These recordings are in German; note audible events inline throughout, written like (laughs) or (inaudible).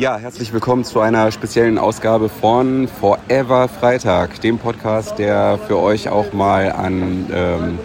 Ja, herzlich willkommen zu einer speziellen Ausgabe von Forever Freitag, dem Podcast, der für euch auch mal an ähm,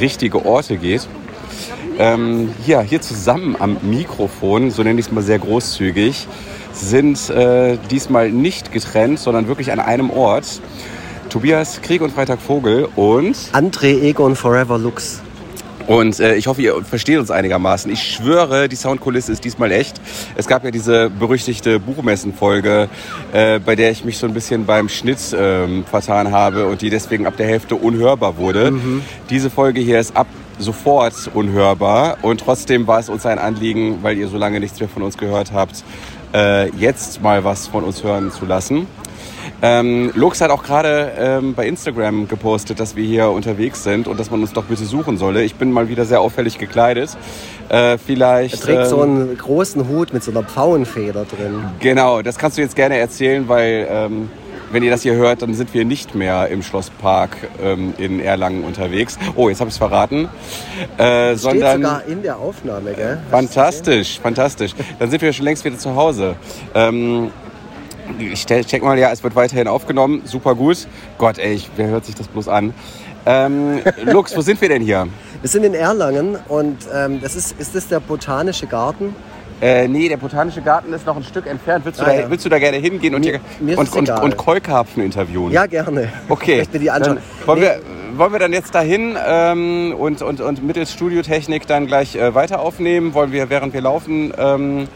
richtige Orte geht. Ähm, hier, hier zusammen am Mikrofon, so nenne ich es mal sehr großzügig, sind äh, diesmal nicht getrennt, sondern wirklich an einem Ort. Tobias Krieg und Freitag Vogel und André Egon Forever Lux. Und äh, ich hoffe, ihr versteht uns einigermaßen. Ich schwöre, die Soundkulisse ist diesmal echt. Es gab ja diese berüchtigte Buchmessen-Folge, äh, bei der ich mich so ein bisschen beim Schnitt ähm, vertan habe und die deswegen ab der Hälfte unhörbar wurde. Mhm. Diese Folge hier ist ab sofort unhörbar und trotzdem war es uns ein Anliegen, weil ihr so lange nichts mehr von uns gehört habt, äh, jetzt mal was von uns hören zu lassen. Ähm, Lux hat auch gerade ähm, bei Instagram gepostet, dass wir hier unterwegs sind und dass man uns doch bitte suchen solle. Ich bin mal wieder sehr auffällig gekleidet. Äh, vielleicht. Er trägt ähm, so einen großen Hut mit so einer Pfauenfeder drin. Genau, das kannst du jetzt gerne erzählen, weil ähm, wenn ihr das hier hört, dann sind wir nicht mehr im Schlosspark ähm, in Erlangen unterwegs. Oh, jetzt habe ich es verraten. Äh, das sondern, steht sogar in der Aufnahme, gell? Fantastisch, fantastisch. Dann sind wir schon längst wieder zu Hause. Ähm, ich check mal, ja, es wird weiterhin aufgenommen. Super gut. Gott, ey, wer hört sich das bloß an? Ähm, (laughs) Lux, wo sind wir denn hier? Wir sind in Erlangen und ähm, das ist, ist das der Botanische Garten? Äh, nee, der Botanische Garten ist noch ein Stück entfernt. Willst du, ah, da, ja. willst du da gerne hingehen und, mir, mir und, und, und, Keukarpfen interviewen? Ja, gerne. Okay. Ich mir die anschauen. wollen, nee. wir, wollen wir dann jetzt dahin ähm, und, und, und mittels Studiotechnik dann gleich äh, weiter aufnehmen? Wollen wir, während wir laufen, ähm,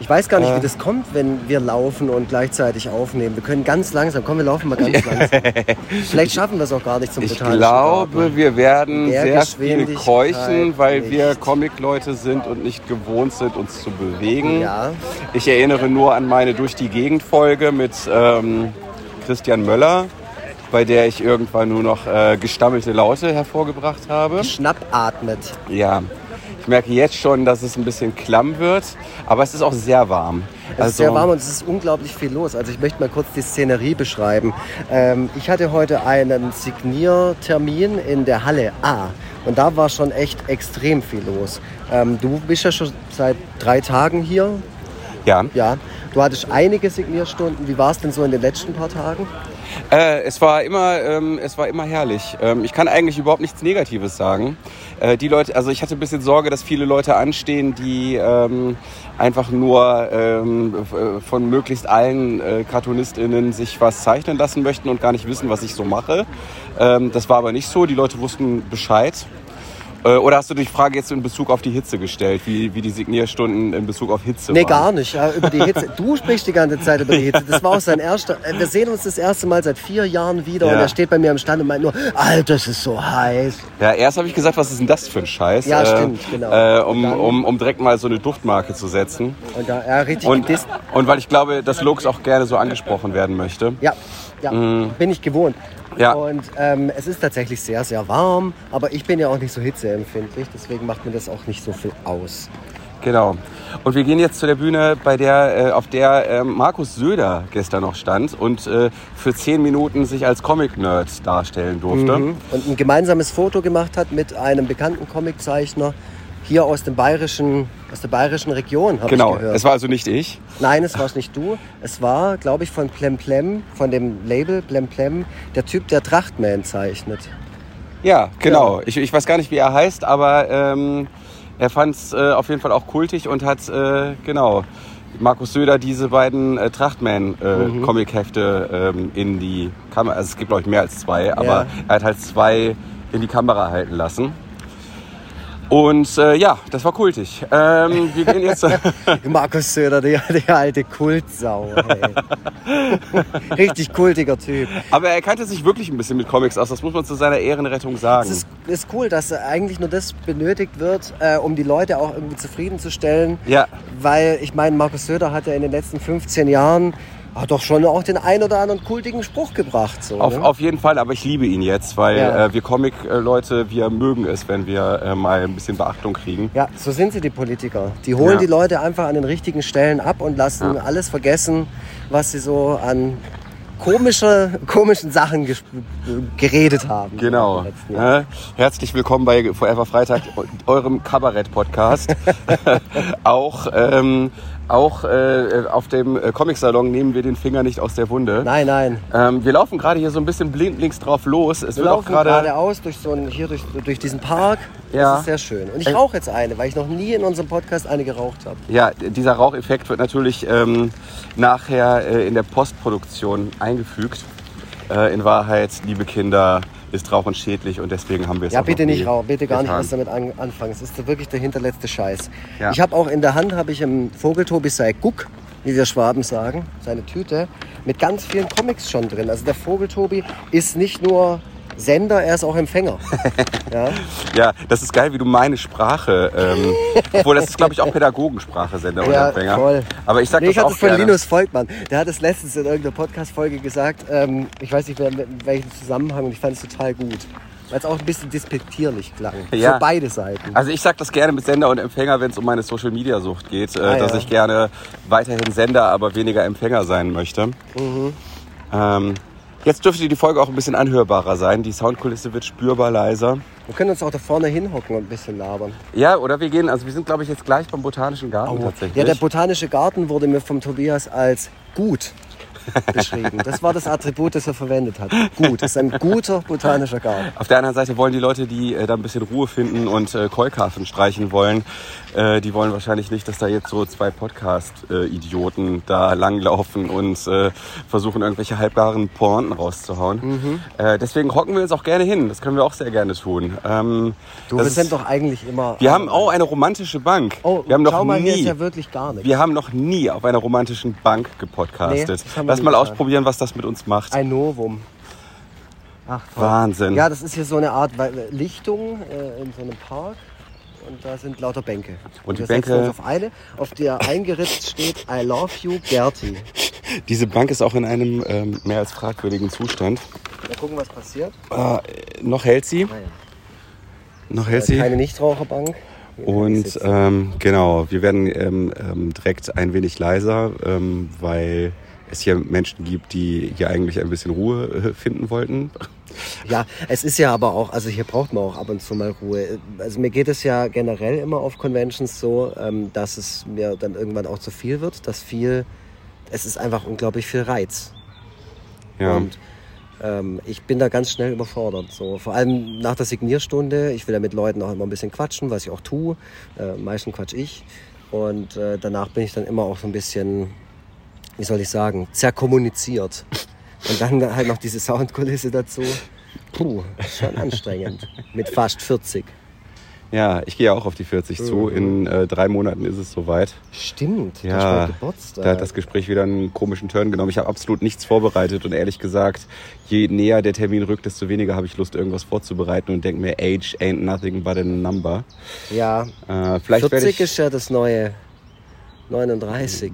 ich weiß gar nicht, äh. wie das kommt, wenn wir laufen und gleichzeitig aufnehmen. Wir können ganz langsam, komm, wir laufen mal ganz langsam. (laughs) Vielleicht schaffen wir es auch gar nicht zum Ich glaube, Garten. wir werden sehr viel keuchen, weil nicht. wir Comic-Leute sind und nicht gewohnt sind, uns zu bewegen. Ja. Ich erinnere nur an meine Durch die Gegend-Folge mit ähm, Christian Möller bei der ich irgendwann nur noch äh, gestammelte Laute hervorgebracht habe. Schnappatmet. Ja, ich merke jetzt schon, dass es ein bisschen klamm wird, aber es ist auch sehr warm. Es also ist sehr warm und es ist unglaublich viel los. Also ich möchte mal kurz die Szenerie beschreiben. Ähm, ich hatte heute einen Signiertermin in der Halle A und da war schon echt extrem viel los. Ähm, du bist ja schon seit drei Tagen hier. Ja. Ja. Du hattest einige Signierstunden. Wie war es denn so in den letzten paar Tagen? Äh, es, war immer, ähm, es war immer herrlich. Ähm, ich kann eigentlich überhaupt nichts Negatives sagen. Äh, die Leute, also ich hatte ein bisschen Sorge, dass viele Leute anstehen, die ähm, einfach nur ähm, von möglichst allen äh, KartonistInnen sich was zeichnen lassen möchten und gar nicht wissen, was ich so mache. Ähm, das war aber nicht so. Die Leute wussten Bescheid. Äh, oder hast du die Frage jetzt in Bezug auf die Hitze gestellt, wie, wie die Signierstunden in Bezug auf Hitze Nee, waren? gar nicht. Ja, über die Hitze. Du sprichst die ganze Zeit über die Hitze. Das war auch sein erster. Äh, wir sehen uns das erste Mal seit vier Jahren wieder ja. und er steht bei mir am Stand und meint nur, Alter, es ist so heiß. Ja, erst habe ich gesagt, was ist denn das für ein Scheiß? Ja, äh, stimmt, genau. Äh, um, dann, um, um direkt mal so eine Duftmarke zu setzen. Und, da, ja, richtig und, und weil ich glaube, dass Lux auch gerne so angesprochen werden möchte. Ja, ja. Mhm. bin ich gewohnt. Ja. Und ähm, es ist tatsächlich sehr, sehr warm, aber ich bin ja auch nicht so hitzeempfindlich, deswegen macht mir das auch nicht so viel aus. Genau. Und wir gehen jetzt zu der Bühne, bei der, äh, auf der äh, Markus Söder gestern noch stand und äh, für zehn Minuten sich als Comic-Nerd darstellen durfte. Mhm. Und ein gemeinsames Foto gemacht hat mit einem bekannten Comiczeichner, hier aus, dem bayerischen, aus der bayerischen Region, habe genau. ich gehört. es war also nicht ich. Nein, es war nicht du. Es war, glaube ich, von Plemplem, von dem Label Plemplem, der Typ, der Trachtman zeichnet. Ja, genau. Ja. Ich, ich weiß gar nicht, wie er heißt, aber ähm, er fand es äh, auf jeden Fall auch kultig und hat, äh, genau, Markus Söder diese beiden äh, Trachtman-Comic-Hefte äh, mhm. ähm, in die Kamera, also es gibt glaube ich mehr als zwei, aber ja. er hat halt zwei in die Kamera halten lassen. Und äh, ja, das war kultig. Ähm, wir gehen jetzt. (laughs) Markus Söder, der, der alte Kultsau. Richtig kultiger Typ. Aber er kannte sich wirklich ein bisschen mit Comics aus, das muss man zu seiner Ehrenrettung sagen. Es ist, ist cool, dass eigentlich nur das benötigt wird, äh, um die Leute auch irgendwie zufriedenzustellen. Ja. Weil ich meine, Markus Söder hat ja in den letzten 15 Jahren hat doch schon auch den ein oder anderen kultigen Spruch gebracht. So, auf, ne? auf jeden Fall, aber ich liebe ihn jetzt, weil ja. äh, wir Comic-Leute, wir mögen es, wenn wir äh, mal ein bisschen Beachtung kriegen. Ja, so sind sie, die Politiker. Die holen ja. die Leute einfach an den richtigen Stellen ab und lassen ja. alles vergessen, was sie so an komische, komischen Sachen geredet haben. Genau. Ja, herzlich willkommen bei Forever Freitag, eurem Kabarett-Podcast. (laughs) (laughs) Auch ähm, auch äh, auf dem äh, Comic-Salon nehmen wir den Finger nicht aus der Wunde. Nein, nein. Ähm, wir laufen gerade hier so ein bisschen blindlings drauf los. Es Wir wird auch laufen gerade. geradeaus durch, so einen, hier durch, durch diesen Park. Ja. Das ist sehr schön. Und ich Äh, rauche jetzt eine, weil ich noch nie in unserem Podcast eine geraucht habe. Ja, dieser Raucheffekt wird natürlich ähm, nachher äh, in der Postproduktion eingefügt. Äh, in Wahrheit, liebe Kinder, ist Rauchen schädlich und deswegen haben wir es Ja, bitte nicht rauchen, bitte gar getan. nicht erst damit an, anfangen. Es ist wirklich der hinterletzte Scheiß. Ja. Ich habe auch in der Hand habe ich im Vogeltobi sei Guck, wie wir Schwaben sagen, seine Tüte mit ganz vielen Comics schon drin. Also der Vogeltobi ist nicht nur Sender, er ist auch Empfänger. (laughs) ja. Ja, das ist geil, wie du meine Sprache, ähm, obwohl das ist, glaube ich, auch Pädagogensprache, Sender Ja, Empfänger. voll. Aber ich sag Nee, ich das hatte auch es von gerne. Linus Volkmann. Der hat es letztens in irgendeiner Podcast-Folge gesagt. Ähm, ich weiß nicht, in welchem Zusammenhang und ich fand es total gut. Weil es auch ein bisschen despektierlich klang. Ja. Für beide Seiten. Also ich sag das gerne mit Sender und Empfänger, wenn es um meine Social-Media-Sucht geht, äh, Ah, dass ja. ich gerne weiterhin Sender, aber weniger Empfänger sein möchte. Mhm. Ähm, jetzt dürfte die Folge auch ein bisschen anhörbarer sein. Die Soundkulisse wird spürbar leiser. Wir können uns auch da vorne hinhocken und ein bisschen labern. Ja, oder wir gehen, also wir sind glaube ich jetzt gleich beim Botanischen Garten tatsächlich. Ja, der botanische Garten wurde mir vom Tobias als gut beschrieben. Das war das Attribut, das er verwendet hat. Gut, das ist ein guter botanischer Garten. Auf der anderen Seite wollen die Leute, die äh, da ein bisschen Ruhe finden und äh, Keukarten streichen wollen, äh, die wollen wahrscheinlich nicht, dass da jetzt so zwei Podcast-Idioten da langlaufen und äh, versuchen, irgendwelche halbgaren Pointen rauszuhauen. Mhm. Äh, deswegen hocken wir uns auch gerne hin. Das können wir auch sehr gerne tun. Ähm, Du, wir sind doch eigentlich immer... wir haben auch eine romantische Bank. Oh, wir haben noch schau mal, nie, hier ist ja wirklich gar nichts. wir haben noch nie auf einer romantischen Bank gepodcastet. Nee, das Lass mal ausprobieren, was das mit uns macht. Ein Novum. Ach, toll. Wahnsinn. Ja, das ist hier so eine Art Lichtung äh, in so einem Park. Und da sind lauter Bänke. Und die wir setzen Bänke- uns auf eine, auf der eingeritzt steht I love you, Gerti. Diese Bank ist auch in einem ähm, mehr als fragwürdigen Zustand. Mal gucken, was passiert. Äh, noch hält sie. Ah, ja. Noch hält sie. Keine Nichtraucherbank. Und ähm, genau, wir werden ähm, ähm, direkt ein wenig leiser, ähm, weil es hier Menschen gibt, die hier eigentlich ein bisschen Ruhe äh, finden wollten. Ja, es ist ja aber auch, also hier braucht man auch ab und zu mal Ruhe. Also mir geht es ja generell immer auf Conventions so, ähm, dass es mir dann irgendwann auch zu viel wird, dass viel, es ist einfach unglaublich viel Reiz. Ja. Und ähm, ich bin da ganz schnell überfordert. So. Vor allem nach der Signierstunde. Ich will ja mit Leuten auch immer ein bisschen quatschen, was ich auch tue. Äh, meistens quatsch ich. Und äh, danach bin ich dann immer auch so ein bisschen, wie soll ich sagen, zerkommuniziert. Und dann halt noch diese Soundkulisse dazu. Puh, schon anstrengend. Mit fast 40. ja, ich gehe auch auf die 40 zu. In äh, drei Monaten ist es soweit. Stimmt, Ja. Da hat das Gespräch wieder einen komischen Turn genommen. Ich habe absolut nichts vorbereitet und ehrlich gesagt, je näher der Termin rückt, desto weniger habe ich Lust, irgendwas vorzubereiten und denke mir, Age ain't nothing but a number. ja, Äh, vielleicht werde 40 ich, ist ja das neue 39.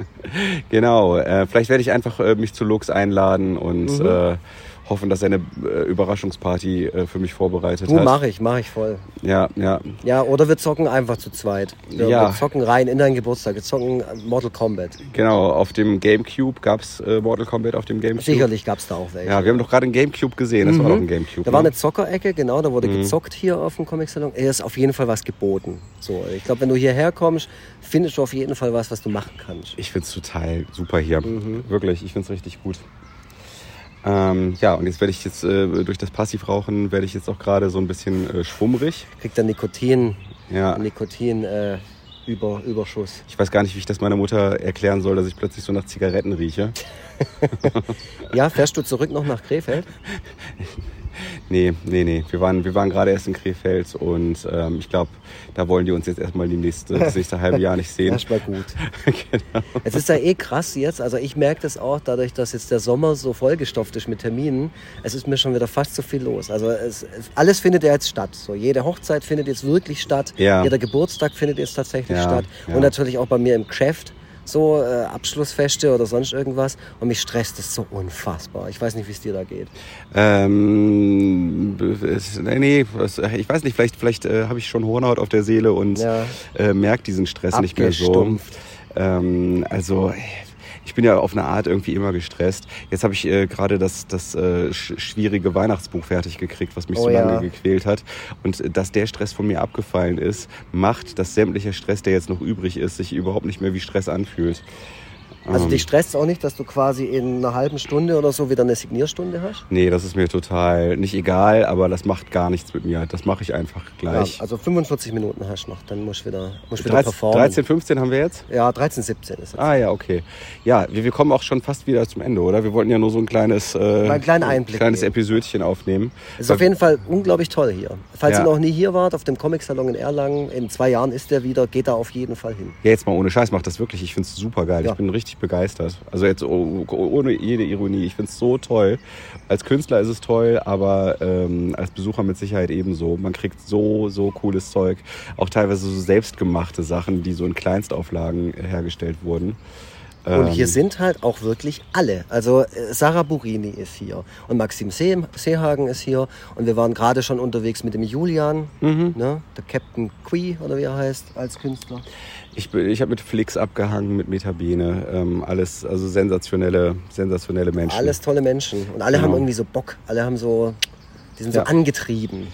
(laughs) genau, äh, vielleicht werde ich einfach äh, mich zu Lux einladen und Mhm. Äh, hoffen, dass er eine äh, Überraschungsparty äh, für mich vorbereitet Du, hat. mach ich, mach ich voll. Ja, ja. Ja, oder wir zocken einfach zu zweit. Wir, Ja. wir zocken rein in deinen Geburtstag. Wir zocken Mortal Kombat. Genau, auf dem Gamecube gab es äh, Mortal Kombat auf dem Gamecube. Sicherlich gab es da auch welche. Ja, wir haben doch gerade einen Gamecube gesehen. Das war doch ein Gamecube. Mhm. Da war ne? eine Zockerecke, genau, da wurde gezockt hier auf dem Comic-Salon. Hier ist auf jeden Fall was geboten. So, ich glaube, wenn du hierher kommst, findest du auf jeden Fall was, was du machen kannst. Ich find's total super hier. Mhm. Wirklich, ich find's richtig gut. Ähm, ja, und jetzt werde ich jetzt äh, durch das Passivrauchen werde ich jetzt auch gerade so ein bisschen äh, schwummrig. Kriegt dann Nikotin, Ja, Nikotin äh, über, Überschuss. ich weiß gar nicht, wie ich das meiner Mutter erklären soll, dass ich plötzlich so nach Zigaretten rieche. (laughs) Ja, fährst du zurück noch nach Krefeld? (laughs) Nee, nee, nee. Wir waren, wir waren gerade erst in Krefeld und ähm, ich glaube, da wollen die uns jetzt erstmal die nächste, das nächste halbe Jahr nicht sehen. (laughs) Erstmal gut. (laughs) genau. Es ist ja eh krass jetzt, also ich merke das auch dadurch, dass jetzt der Sommer so vollgestopft ist mit Terminen. Es ist mir schon wieder fast zu viel los. Also es, alles findet ja jetzt statt. So jede Hochzeit findet jetzt wirklich statt. Ja. Jeder Geburtstag findet jetzt tatsächlich Ja, statt. ja. Und natürlich auch bei mir im Geschäft so äh, Abschlussfeste oder sonst irgendwas. Und mich stresst das so unfassbar. Ich weiß nicht, wie es dir da geht. Ähm, nee, nee, ich weiß nicht, vielleicht, vielleicht äh, habe ich schon Hornhaut auf der Seele und Ja. äh, merke diesen Stress nicht mehr so. Ähm, also, ich bin ja auf eine Art irgendwie immer gestresst. Jetzt habe ich äh, gerade das, das äh, schwierige Weihnachtsbuch fertig gekriegt, was mich Oh so lange ja. gequält hat. Und äh, dass der Stress von mir abgefallen ist, macht, dass sämtlicher Stress, der jetzt noch übrig ist, sich überhaupt nicht mehr wie Stress anfühlt. Also Ähm, dich stresst auch nicht, dass du quasi in einer halben Stunde oder so wieder eine Signierstunde hast? Nee, das ist mir total nicht egal, aber das macht gar nichts mit mir. Das mache ich einfach gleich. Ja, also 45 Minuten hast du noch, dann musst du wieder, musst wieder 13, performen. 13, 15 haben wir jetzt? Ja, 13, 17 ist jetzt. Ah ja, okay. Ja, wir, wir kommen auch schon fast wieder zum Ende, oder? Wir wollten ja nur so ein kleines, äh, Einblick kleines. Episödchen aufnehmen. Es ist auf jeden Fall unglaublich toll hier. Falls Ja. ihr noch nie hier wart, auf dem Comic-Salon in Erlangen, in zwei Jahren ist der wieder, geht da auf jeden Fall hin. Ja, jetzt mal ohne Scheiß, macht das wirklich. Ich find's super geil. Ja. Ich bin richtig begeistert. Also jetzt oh- ohne jede Ironie. Ich find's so toll. Als Künstler ist es toll, aber ähm, als Besucher mit Sicherheit ebenso. Man kriegt so, so cooles Zeug. Auch teilweise so selbstgemachte Sachen, die so in Kleinstauflagen hergestellt wurden. Und hier Ähm, sind halt auch wirklich alle. Also äh, Sarah Burini ist hier und Maxim See Seehagen ist hier. Und wir waren gerade schon unterwegs mit dem Julian, Mhm. ne? der Captain Quee oder wie er heißt, als Künstler. Ich, bin- ich habe mit Flix abgehangen, mit Metabene. Ähm, alles, also sensationelle, sensationelle Menschen. Alles tolle Menschen. Und alle Genau. haben irgendwie so Bock. Alle haben so, die sind so Ja. angetrieben.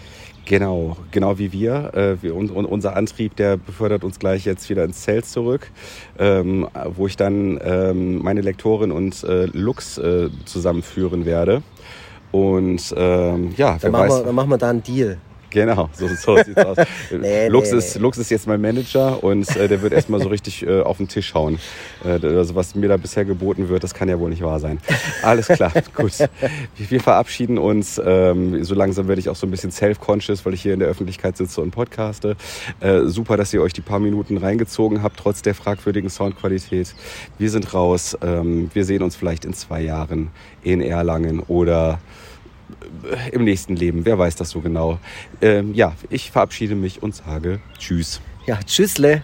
Genau, genau wie wir. Äh, wir und, und unser Antrieb, der befördert uns gleich jetzt wieder ins Zelt zurück, ähm, wo ich dann ähm, meine Lektorin und äh, Lux äh, zusammenführen werde. Und ähm, ja, wer Dann machen, weiß. wir, dann machen wir da einen Deal. Genau, so, so sieht's aus. (laughs) Nee, Lux, nee, ist, nee. Lux ist jetzt mein Manager und äh, der wird erstmal so richtig äh, auf den Tisch hauen. Äh, also was mir da bisher geboten wird, das kann ja wohl nicht wahr sein. Alles klar, (laughs) gut. Wir, wir verabschieden uns. Ähm, so langsam werde ich auch so ein bisschen self-conscious, weil ich hier in der Öffentlichkeit sitze und podcaste. Äh, super, dass ihr euch die paar Minuten reingezogen habt, trotz der fragwürdigen Soundqualität. Wir sind raus. Ähm, wir sehen uns vielleicht in zwei Jahren in Erlangen oder im nächsten Leben. Wer weiß das so genau. Ähm, ja, ich verabschiede mich und sage Tschüss. Ja, tschüssle.